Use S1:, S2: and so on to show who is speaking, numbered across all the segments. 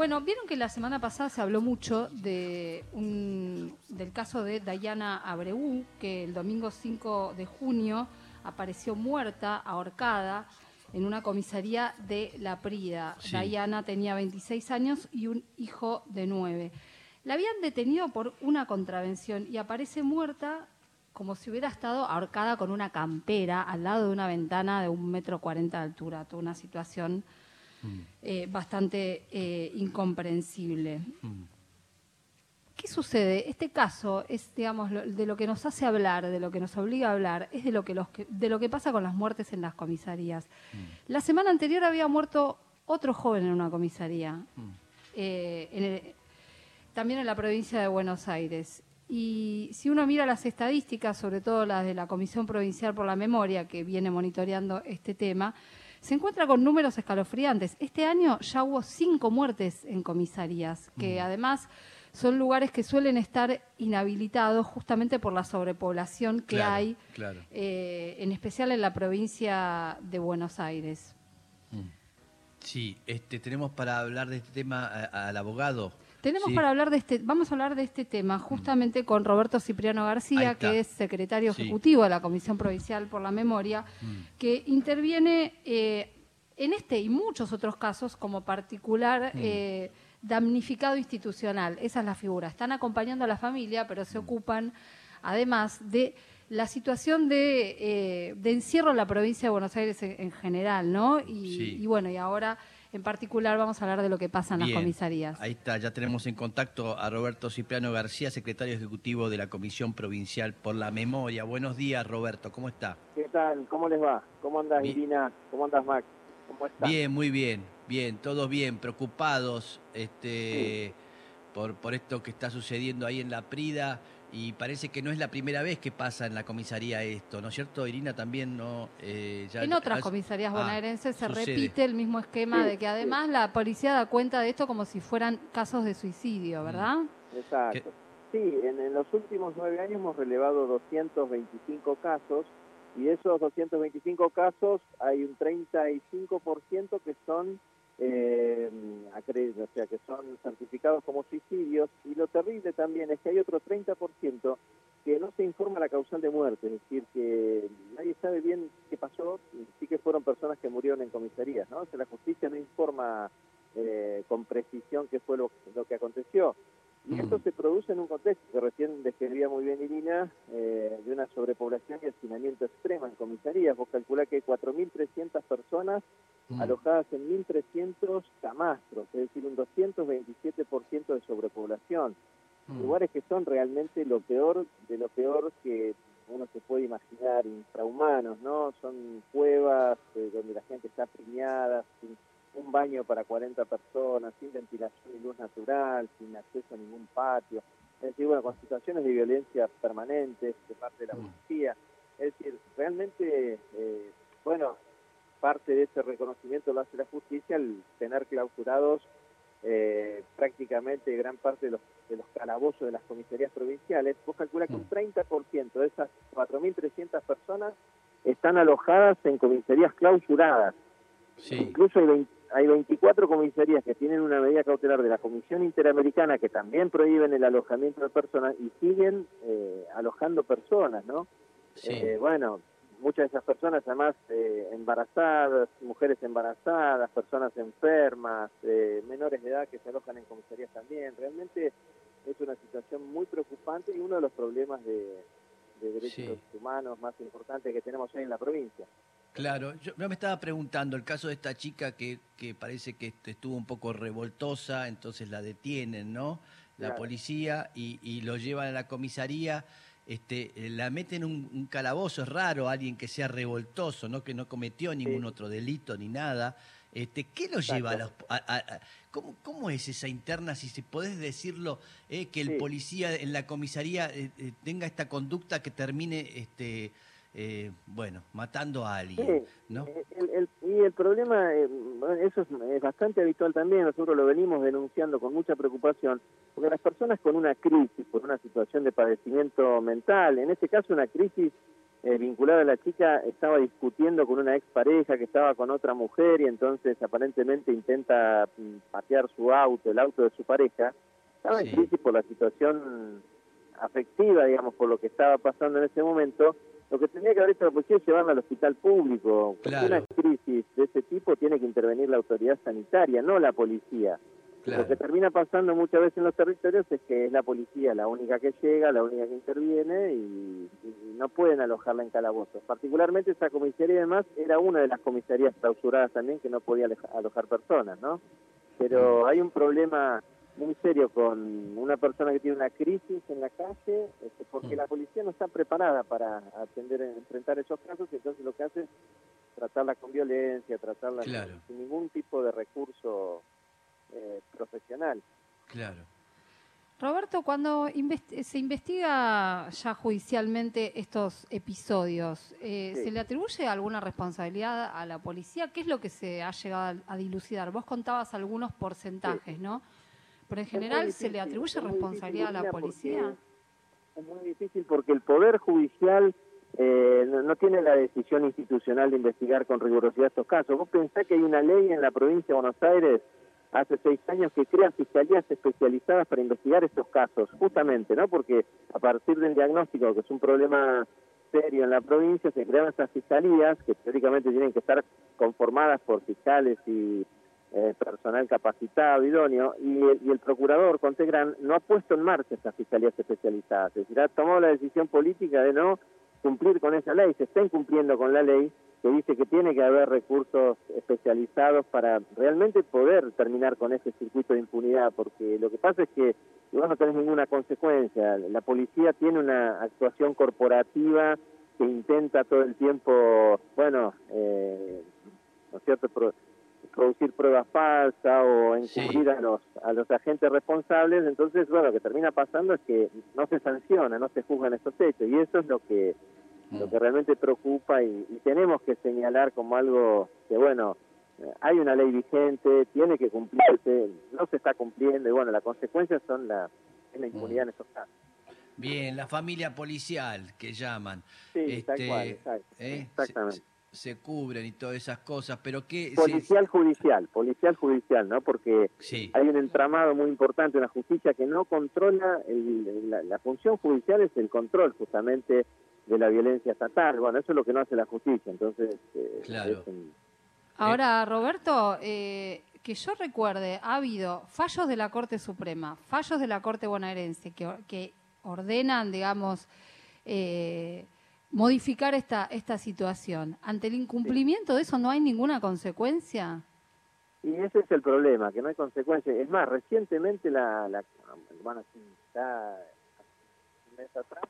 S1: Bueno, vieron que la semana pasada se habló mucho de un, del caso de Dayana Abreu, que el domingo 5 de junio apareció muerta, ahorcada, en una comisaría de La Prida.
S2: Sí.
S1: Dayana tenía 26 años y un hijo de 9. La habían detenido por una contravención y aparece muerta como si hubiera estado ahorcada con una campera al lado de una ventana de un metro cuarenta de altura. Toda una situación eh, bastante eh, incomprensible. ¿Qué sucede? Este caso es, digamos, lo- de lo que nos hace hablar, de lo que nos obliga a hablar, es de lo que, los que- de lo que pasa con las muertes en las comisarías. La semana anterior había muerto otro joven en una comisaría, eh, en el- también en la provincia de Buenos Aires. Y si uno mira las estadísticas, sobre todo las de la Comisión Provincial por la Memoria, que viene monitoreando este tema, se encuentra con números escalofriantes. Este año ya hubo cinco muertes en comisarías, que además son lugares que suelen estar inhabilitados justamente por la sobrepoblación que
S2: Claro,
S1: hay,
S2: claro.
S1: eh, en especial en la provincia de Buenos Aires.
S2: Sí, este, tenemos para hablar de este tema a- al abogado.
S1: Tenemos
S2: Sí.
S1: para hablar de este, vamos a hablar de este tema justamente con Roberto Cipriano García, que es secretario
S2: Sí.
S1: ejecutivo de la Comisión Provincial por la Memoria, que interviene eh, en este y muchos otros casos como particular eh, damnificado institucional. Esa es la figura. Están acompañando a la familia, pero se ocupan además de la situación de, eh, de encierro en la provincia de Buenos Aires en, en general, ¿no? Y,
S2: Sí.
S1: y bueno, y ahora en particular vamos a hablar de lo que pasa en las
S2: Bien,
S1: comisarías.
S2: Ahí está, ya tenemos en contacto a Roberto Cipriano García, secretario ejecutivo de la Comisión Provincial por la Memoria. Buenos días, Roberto, ¿cómo está?
S3: ¿Qué tal? ¿Cómo les va? ¿Cómo andas,
S2: Bien.
S3: Irina? ¿Cómo andas, Max? ¿Cómo estás?
S2: Bien, muy bien, bien, todos bien, preocupados este, por, por esto que está sucediendo ahí en la Prida y parece que no es la primera vez que pasa en la comisaría esto, ¿no es cierto? Irina también no... eh, ya-
S1: En otras comisarías
S2: Ah,
S1: bonaerenses se
S2: sucede.
S1: repite el mismo esquema
S3: Sí,
S1: de que además la policía da cuenta de esto como si fueran casos de suicidio, ¿verdad?
S3: Exacto. Sí, en, en los últimos nueve años hemos relevado 225 casos y de esos 225 casos hay un 35% que son eh, o sea, que son certificados como suicidios y lo terrible también es que hay otro 30% que no se informa la causal de muerte, es decir, que nadie sabe bien qué pasó, sí que fueron personas que murieron en comisarías, ¿no? O sea, la justicia no informa eh, con precisión qué fue lo que aconteció. Y
S2: Mm.
S3: esto se produce en un contexto que recién describía muy bien Irina, eh, de una sobrepoblación y hacinamiento extrema en comisarías. Vos calculás que hay 4.300 personas
S2: Mm.
S3: alojadas en 1.300 camastros, es decir, un 227% de sobrepoblación.
S2: Mm.
S3: Lugares que son realmente lo peor de lo peor que uno se puede imaginar, infrahumanos, ¿no? Son cuevas eh, donde la gente está piñada, sin un baño para 40 personas, sin ventilación y luz natural, sin acceso a ningún patio. Es decir, bueno, con situaciones de violencia permanentes de parte de la
S2: Mm.
S3: policía. Es decir, realmente, eh, bueno, parte de ese reconocimiento lo hace la justicia al tener clausurados eh, prácticamente gran parte de los, de los calabozos de las comisarías provinciales. Vos calculás que un
S2: Mm.
S3: 30% de esas 4.300 personas están alojadas en comisarías clausuradas.
S2: Sí,
S3: Incluso hay, 20 hay 24 comisarías que tienen una medida cautelar de la Comisión Interamericana que también prohíben el alojamiento de personas y siguen eh, alojando personas, ¿no?
S2: sí.
S3: Eh, bueno, muchas de esas personas además eh, embarazadas, mujeres embarazadas, personas enfermas, eh, menores de edad que se alojan en comisarías también. Realmente es una situación muy preocupante y uno de los problemas de, de derechos humanos más importantes que tenemos hoy en la provincia.
S2: Claro, yo me estaba preguntando el caso de esta chica que, que parece que est- estuvo un poco revoltosa, entonces la detienen, ¿no? La
S3: Claro.
S2: policía y, y lo llevan a la comisaría, este, eh, la meten en un, un calabozo, es raro alguien que sea revoltoso, ¿no? Que no cometió ningún otro delito ni nada. Este, ¿Qué lo lleva a los... a- a- a- ¿cómo, ¿Cómo es esa interna, si se podés decirlo, eh, que el
S3: Sí.
S2: policía en la comisaría eh, eh, tenga esta conducta que termine, este, eh, bueno, matando a alguien,
S3: Sí,
S2: ¿no?
S3: Eh, el- el- y el problema, eh, eso es, es bastante habitual también, nosotros lo venimos denunciando con mucha preocupación, porque las personas con una crisis, por una situación de padecimiento mental, en este caso una crisis eh, vinculado a la chica estaba discutiendo con una expareja que estaba con otra mujer y entonces aparentemente intenta mm, patear su auto, el auto de su pareja. Estaba en crisis por la situación afectiva, digamos, por lo que estaba pasando en ese momento. Lo que tenía que haber hecho la policía es llevarla al hospital público. Claro. Una crisis de ese tipo tiene que intervenir la autoridad sanitaria, no la policía. Lo que termina pasando muchas veces en los territorios es que es la policía la única que llega, la única que interviene y, no pueden alojarla en calabozos. Particularmente esa comisaría y demás era una de las comisarías clausuradas también que no podía alojar personas, ¿no? Pero hay un problema muy serio con una persona que tiene una crisis en la calle, este, porque mm. la policía no está preparada para atender, enfrentar esos casos, y entonces lo que hace es tratarla con violencia, tratarla sin ningún tipo de recurso eh, profesional.
S2: Claro.
S1: Roberto, cuando se investiga ya judicialmente estos episodios, eh, ¿se le atribuye alguna responsabilidad a la policía? ¿Qué es lo que se ha llegado a, dilucidar? Vos contabas algunos porcentajes, ¿no? Pero en general, ¿se le atribuye responsabilidad a la policía?
S3: Es muy difícil porque el Poder Judicial eh, no, tiene la decisión institucional de investigar con rigurosidad estos casos. Vos pensás que hay una ley en la provincia de Buenos Aires hace seis años que crea fiscalías especializadas para investigar estos casos, justamente, ¿no? Porque a partir del diagnóstico, que es un problema serio en la provincia, se crean estas fiscalías que teóricamente tienen que estar conformadas por fiscales y eh, personal capacitado, idóneo, y el, y el procurador Contegran no ha puesto en marcha estas fiscalías especializadas, es decir, ha tomado la decisión política de no cumplir con esa ley, se está incumpliendo con la ley, que dice que tiene que haber recursos especializados para realmente poder terminar con ese circuito de impunidad, porque lo que pasa es que vos no tenés ninguna consecuencia. La policía tiene una actuación corporativa que intenta todo el tiempo, bueno, eh, ¿no es cierto?, producir pruebas falsas o encubrir a los a los agentes responsables, entonces, bueno, lo que termina pasando es que no se sanciona, no se juzgan estos hechos, y eso es lo que lo mm. que realmente preocupa y, tenemos que señalar como algo que, bueno, hay una ley vigente, tiene que cumplirse, no se está cumpliendo y, bueno, las consecuencias son la, la impunidad en mm. esos casos.
S2: Bien, la familia policial que llaman.
S3: Sí, tal este, cual,
S2: ¿eh? exactamente. Se, cubren y todas esas cosas, pero ¿qué...?
S3: Policial judicial, policial judicial, ¿no? Porque hay un entramado muy importante, una justicia que no controla, la, la función judicial es el control justamente de la violencia estatal. Bueno, eso es lo que no hace la justicia. Entonces,
S2: eh, claro.
S1: Ahora, Roberto, eh, que yo recuerde, ha habido fallos de la Corte Suprema, fallos de la Corte bonaerense que, que ordenan, digamos, eh, modificar esta, esta situación. ¿Ante el incumplimiento de eso no hay ninguna consecuencia?
S3: Y ese es el problema, que no hay consecuencia. Es más, recientemente la, la bueno, está un mes atrás,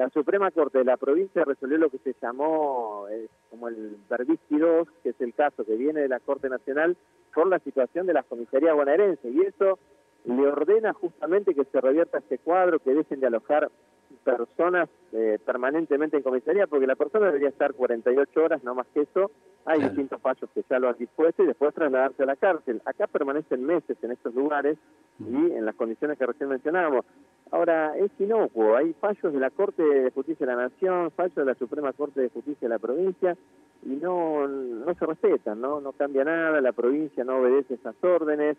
S3: la Suprema Corte de la provincia resolvió lo que se llamó eh, como el Verbisky 2, que es el caso que viene de la Corte Nacional por la situación de las comisarías bonaerenses. Y eso le ordena justamente que se revierta este cuadro, que dejen de alojar personas eh, permanentemente en comisaría, porque la persona debería estar 48 horas, no más que eso. Hay distintos fallos que ya lo han dispuesto y después trasladarse a la cárcel. Acá permanecen meses en estos lugares y en las condiciones que recién mencionábamos. Ahora, es inocuo, hay fallos de la Corte de Justicia de la Nación, fallos de la Suprema Corte de Justicia de la provincia, y no, no se respetan, ¿no? No cambia nada, la provincia no obedece esas órdenes.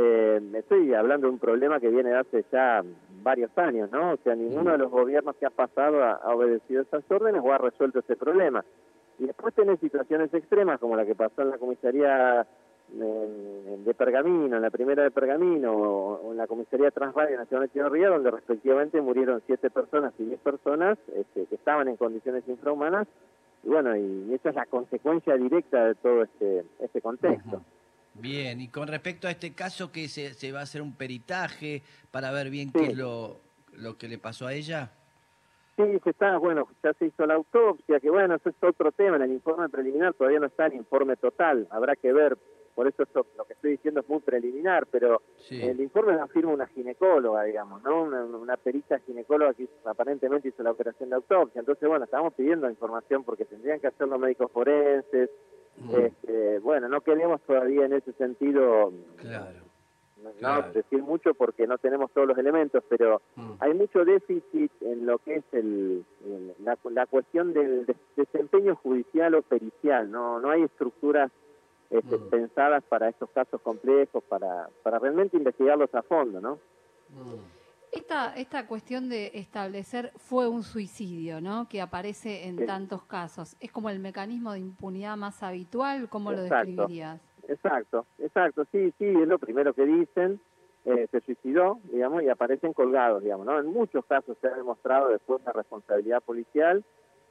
S3: Eh, estoy hablando de un problema que viene de hace ya varios años, ¿no? O sea, ninguno de los gobiernos que ha pasado ha, ha obedecido esas órdenes o ha resuelto ese problema. Y después tenés situaciones extremas como la que pasó en la comisaría de Pergamino, en la primera de Pergamino, o, en la comisaría Transradio Nacional de Río, donde respectivamente murieron siete personas y diez personas este, que estaban en condiciones infrahumanas, y bueno, y, esa es la consecuencia directa de todo este, este contexto.
S2: Bien, y con respecto a este caso, que se, se va a hacer un peritaje para ver bien qué es lo, lo que le pasó a ella?
S3: Sí, se está, bueno, ya se hizo la autopsia, que bueno, eso es otro tema, en el informe preliminar todavía no está el informe total, habrá que ver por eso lo que estoy diciendo es muy preliminar, pero el informe lo firma una ginecóloga, digamos, ¿no? Una, perita ginecóloga que aparentemente hizo la operación de autopsia. Entonces, bueno, estamos pidiendo información porque tendrían que hacer los médicos forenses. Este, bueno, no queremos todavía en ese sentido no decir mucho porque no tenemos todos los elementos, pero mm. hay mucho déficit en lo que es el, la, cuestión del desempeño judicial o pericial, no no hay estructuras este, mm. pensadas para estos casos complejos, para, para realmente investigarlos a fondo, ¿no?
S1: Esta, esta cuestión de establecer fue un suicidio, ¿no? Que aparece en tantos casos. ¿Es como el mecanismo de impunidad más habitual? ¿Cómo lo describirías?
S3: Exacto, exacto. Sí, sí, es lo primero que dicen. Eh, se suicidó, digamos, y aparecen colgados, digamos, ¿no? En muchos casos se ha demostrado después la responsabilidad policial,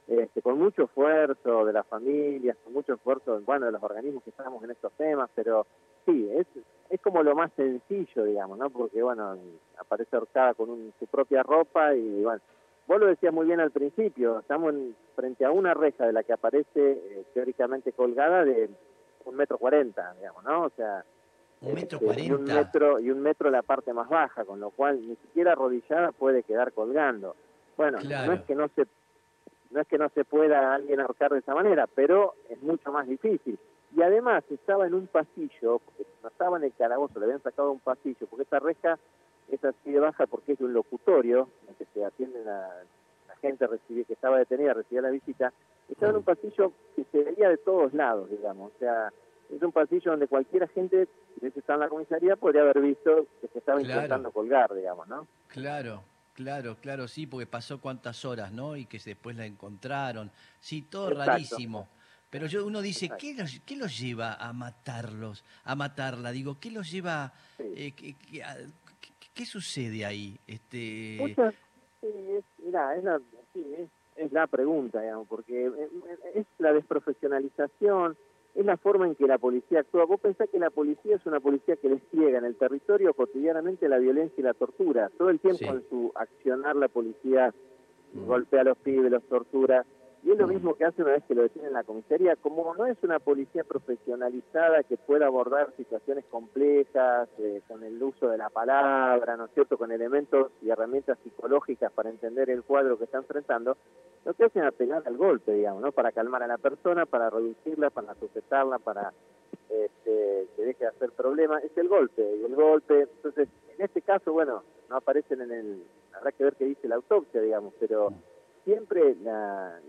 S3: este, con mucho esfuerzo de las familias, con mucho esfuerzo, bueno, de los organismos que estamos en estos temas, pero sí, es, es como lo más sencillo, digamos, ¿no? Porque, bueno, aparece ahorcada con su propia ropa y, bueno, vos lo decías muy bien al principio, estamos frente a una reja de la que aparece eh, teóricamente colgada de un metro cuarenta, digamos, ¿no? O sea,
S2: un metro cuarenta.
S3: Y un metro, y un metro la parte más baja, con lo cual ni siquiera arrodillada puede quedar colgando. Bueno, no es que no se no es que no se pueda alguien ahorcar de esa manera, pero es mucho más difícil. Y además estaba en un pasillo, porque no estaba en el calabozo, le habían sacado un pasillo, porque esta reja es así de baja porque es de un locutorio, en que se atiende la, la gente recibe, que estaba detenida, recibía la visita, estaba en un pasillo que se veía de todos lados, digamos, o sea, es un pasillo donde cualquier agente, si está en la comisaría, podría haber visto que se estaba intentando colgar, digamos, ¿no?
S2: Claro. Claro, claro, sí, porque pasó cuántas horas, ¿no? Y que después la encontraron. Sí, todo rarísimo. Pero yo, uno dice, ¿qué los, ¿qué los lleva a matarlos, a matarla? Digo, ¿qué los lleva, eh, qué, sucede ahí? Este...
S3: sí, es, es la, sí, es la pregunta, digamos, porque eh, es la desprofesionalización, es la forma en que la policía actúa. Vos pensás que la policía es una policía que despliega en el territorio cotidianamente la violencia y la tortura. Todo el tiempo en su accionar la policía mm. golpea a los pibes, los tortura. Y es lo mismo que hace una vez que lo detienen en la comisaría, como no es una policía profesionalizada que pueda abordar situaciones complejas, eh, con el uso de la palabra, ¿no es cierto?, con elementos y herramientas psicológicas para entender el cuadro que está enfrentando, lo que hacen es apelar al golpe, digamos, ¿no?, para calmar a la persona, para reducirla, para sujetarla, para este, que deje de hacer problemas, es el golpe, y el golpe, entonces, en este caso, bueno, no aparecen en el, habrá que ver qué dice la autopsia, digamos, pero siempre la,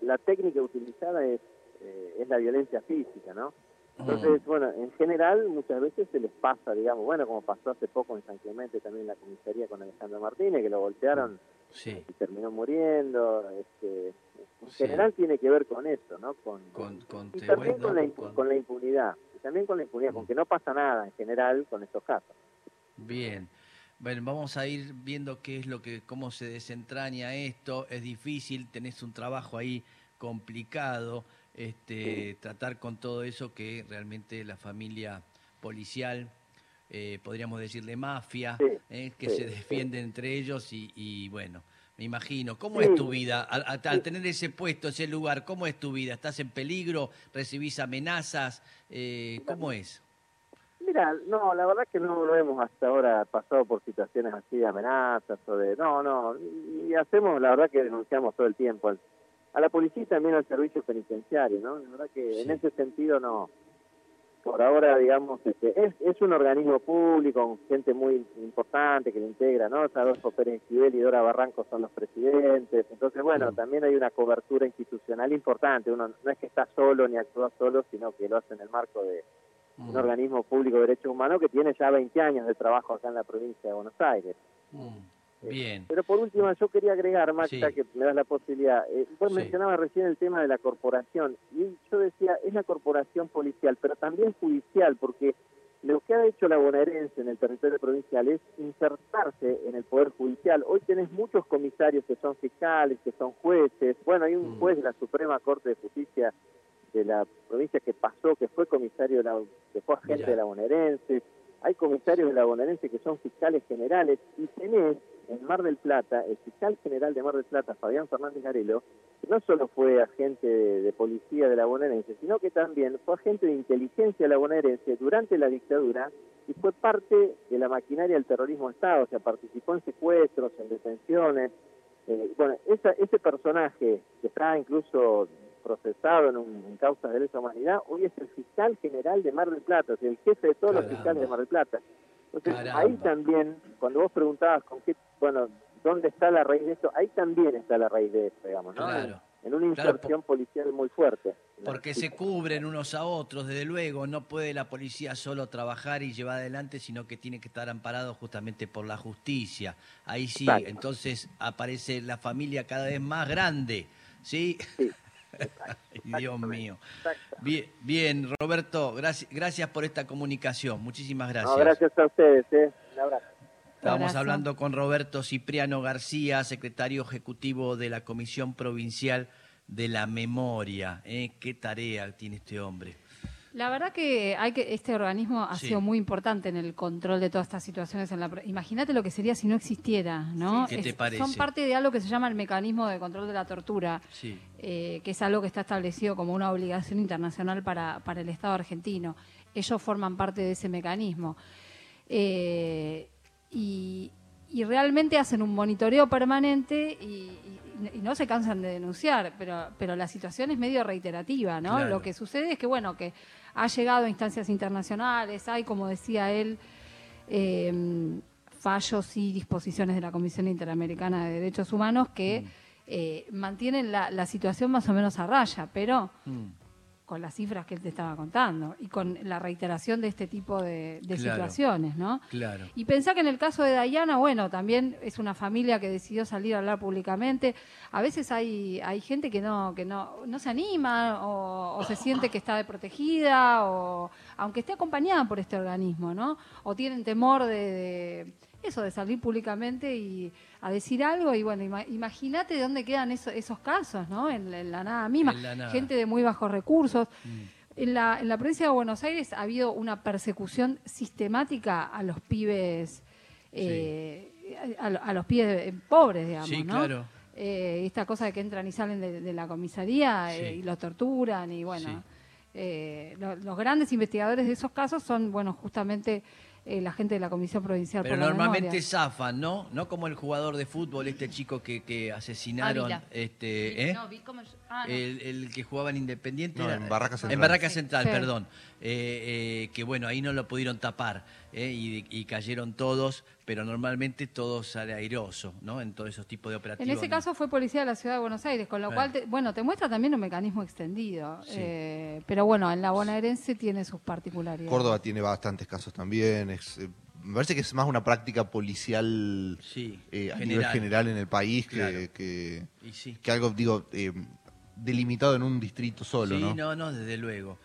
S3: la, técnica utilizada es, eh, es la violencia física, ¿no? Entonces, bueno, en general muchas veces se les pasa, digamos, bueno, como pasó hace poco en San Clemente también en la comisaría con Alejandro Martínez, que lo voltearon y terminó muriendo. Este, en general tiene que ver con eso, ¿no? Con, y también con, la, con la impunidad, y también con la impunidad, con mm. que no pasa nada en general con estos casos.
S2: Bien. Bueno, vamos a ir viendo qué es lo que, cómo se desentraña esto. Es difícil, tenés un trabajo ahí complicado, este, tratar con todo eso que realmente la familia policial, eh, podríamos decirle mafia, eh, que se defiende entre ellos y, bueno, me imagino. ¿Cómo es tu vida al, tener ese puesto, ese lugar? ¿Cómo es tu vida? ¿Estás en peligro? ¿Recibís amenazas? Eh, ¿Cómo es?
S3: Mira, no, la verdad que no, lo hemos hasta ahora pasado por situaciones así de amenazas o de... No, no, y hacemos, la verdad que denunciamos todo el tiempo a la policía y también al servicio penitenciario, ¿no? La verdad que en ese sentido no... Por ahora, digamos, este, es, es un organismo público, con gente muy importante que lo integra, ¿no? Adolfo Pérez Esquivel y Dora Barranco son los presidentes. Entonces, bueno, también hay una cobertura institucional importante. Uno no es que está solo ni actúa solo, sino que lo hace en el marco de un mm. organismo público de derechos humanos que tiene ya 20 años de trabajo acá en la provincia de Buenos Aires.
S2: Mm. Eh, Bien.
S3: Pero por último, yo quería agregar, Max, que me das la posibilidad. Eh, vos mencionabas recién el tema de la corporación, y yo decía, es la corporación policial, pero también judicial, porque lo que ha hecho la bonaerense en el territorio provincial es insertarse en el Poder Judicial. Hoy tenés muchos comisarios que son fiscales, que son jueces. Bueno, hay un mm. juez de la Suprema Corte de Justicia de la provincia que pasó, que fue comisario, de la, que fue agente de la bonaerense, hay comisarios de la bonaerense que son fiscales generales, y tenés en Mar del Plata, el fiscal general de Mar del Plata, Fabián Fernández Garelo, no solo fue agente de, policía de la bonaerense, sino que también fue agente de inteligencia de la bonaerense durante la dictadura y fue parte de la maquinaria del terrorismo Estado, o sea, participó en secuestros, en detenciones. Eh, bueno, ese personaje que está incluso procesado en, un, causas de lesa humanidad, hoy es el fiscal general de Mar del Plata, o sea, el jefe de todos los fiscales de Mar del Plata. Entonces,
S2: Caramba.
S3: ahí también, cuando vos preguntabas con qué, bueno, ¿dónde está la raíz de esto? Ahí también está la raíz de esto, digamos, ¿no?
S2: Claro.
S3: En, en una
S2: Claro,
S3: inserción policial muy fuerte.
S2: Porque se cubren unos a otros, desde luego, no puede la policía solo trabajar y llevar adelante, sino que tiene que estar amparado justamente por la justicia. Ahí sí,
S3: Exacto.
S2: entonces aparece la familia cada vez más grande, ¿sí?
S3: Sí,
S2: Dios mío. Bien, bien Roberto, gracias, gracias por esta comunicación, muchísimas gracias.
S3: No, gracias a ustedes, ¿eh? Un abrazo.
S2: Estamos
S1: Abrazo.
S2: hablando con Roberto Cipriano García, secretario ejecutivo de la Comisión Provincial de la Memoria. ¿eh? ¿Qué tarea tiene este hombre?
S1: La verdad que hay que este organismo ha
S2: Sí.
S1: sido muy importante en el control de todas estas situaciones. En la, pro- imagínate lo que sería si no existiera, ¿no?
S2: Sí, ¿qué te
S1: Es-
S2: parece?
S1: Son parte de algo que se llama el mecanismo de control de la tortura,
S2: Sí.
S1: eh, que es algo que está establecido como una obligación internacional para, para el Estado argentino. Ellos forman parte de ese mecanismo. Eh, y, y realmente hacen un monitoreo permanente y, y- y no se cansan de denunciar, pero, pero la situación es medio reiterativa, ¿no?
S2: Claro.
S1: Lo que sucede es que, bueno, que ha llegado a instancias internacionales, hay, como decía él, eh, fallos y disposiciones de la Comisión Interamericana de Derechos Humanos que eh, mantienen la, la situación más o menos a raya, pero
S2: Mm.
S1: Con las cifras que él te estaba contando y con la reiteración de este tipo de, de
S2: Claro.
S1: situaciones, ¿no?
S2: Claro.
S1: Y pensá que en el caso de Dayana, bueno, también es una familia que decidió salir a hablar públicamente. A veces hay, hay gente que no, que no, no se anima o, o se siente que está desprotegida, o aunque esté acompañada por este organismo, ¿no? O tienen temor de, de eso, de salir públicamente y a decir algo. Y bueno, ima- imagínate de dónde quedan eso- esos casos, ¿no? En, la- en la nada misma.
S2: En la nada.
S1: Gente de muy bajos recursos.
S2: Mm.
S1: En la, en la provincia de Buenos Aires ha habido una persecución sistemática a los pibes, eh, a, a los pibes eh, pobres, digamos,
S2: Sí,
S1: ¿no?
S2: claro.
S1: Eh, esta cosa de que entran y salen de, de la comisaría eh, y los torturan y bueno, lo- los grandes investigadores de esos casos son, bueno, justamente eh, la gente de la Comisión Provincial
S2: Pero
S1: por la
S2: normalmente
S1: Memoria.
S2: zafan, ¿no? No como el jugador de fútbol, este chico que, que asesinaron,
S1: Ávila.
S2: este, ¿eh?
S1: No, ah, no.
S2: el, el que jugaba en Independiente.
S4: No,
S2: era-
S4: en Barraca Central.
S2: En Barraca. Central,
S1: Sí.
S2: perdón. Eh, eh, que bueno, ahí no lo pudieron tapar ¿eh? y, y cayeron todos, pero normalmente todo sale airoso, ¿no? En todos esos tipos de
S1: En
S2: operativos.
S1: ese caso fue policía de la ciudad de Buenos Aires, con lo
S2: Claro.
S1: cual, te- bueno, te muestra también un mecanismo extendido.
S2: Sí.
S1: eh, pero bueno, en la bonaerense tiene sus particularidades.
S4: Córdoba tiene bastantes casos también. es, eh, me parece que es más una práctica policial
S2: Sí,
S4: eh, a
S2: general.
S4: nivel general en el país que,
S2: Claro.
S4: que,
S2: sí.
S4: que algo, digo, eh, delimitado en un distrito solo,
S2: sí,
S4: ¿no?
S2: no, no, desde luego.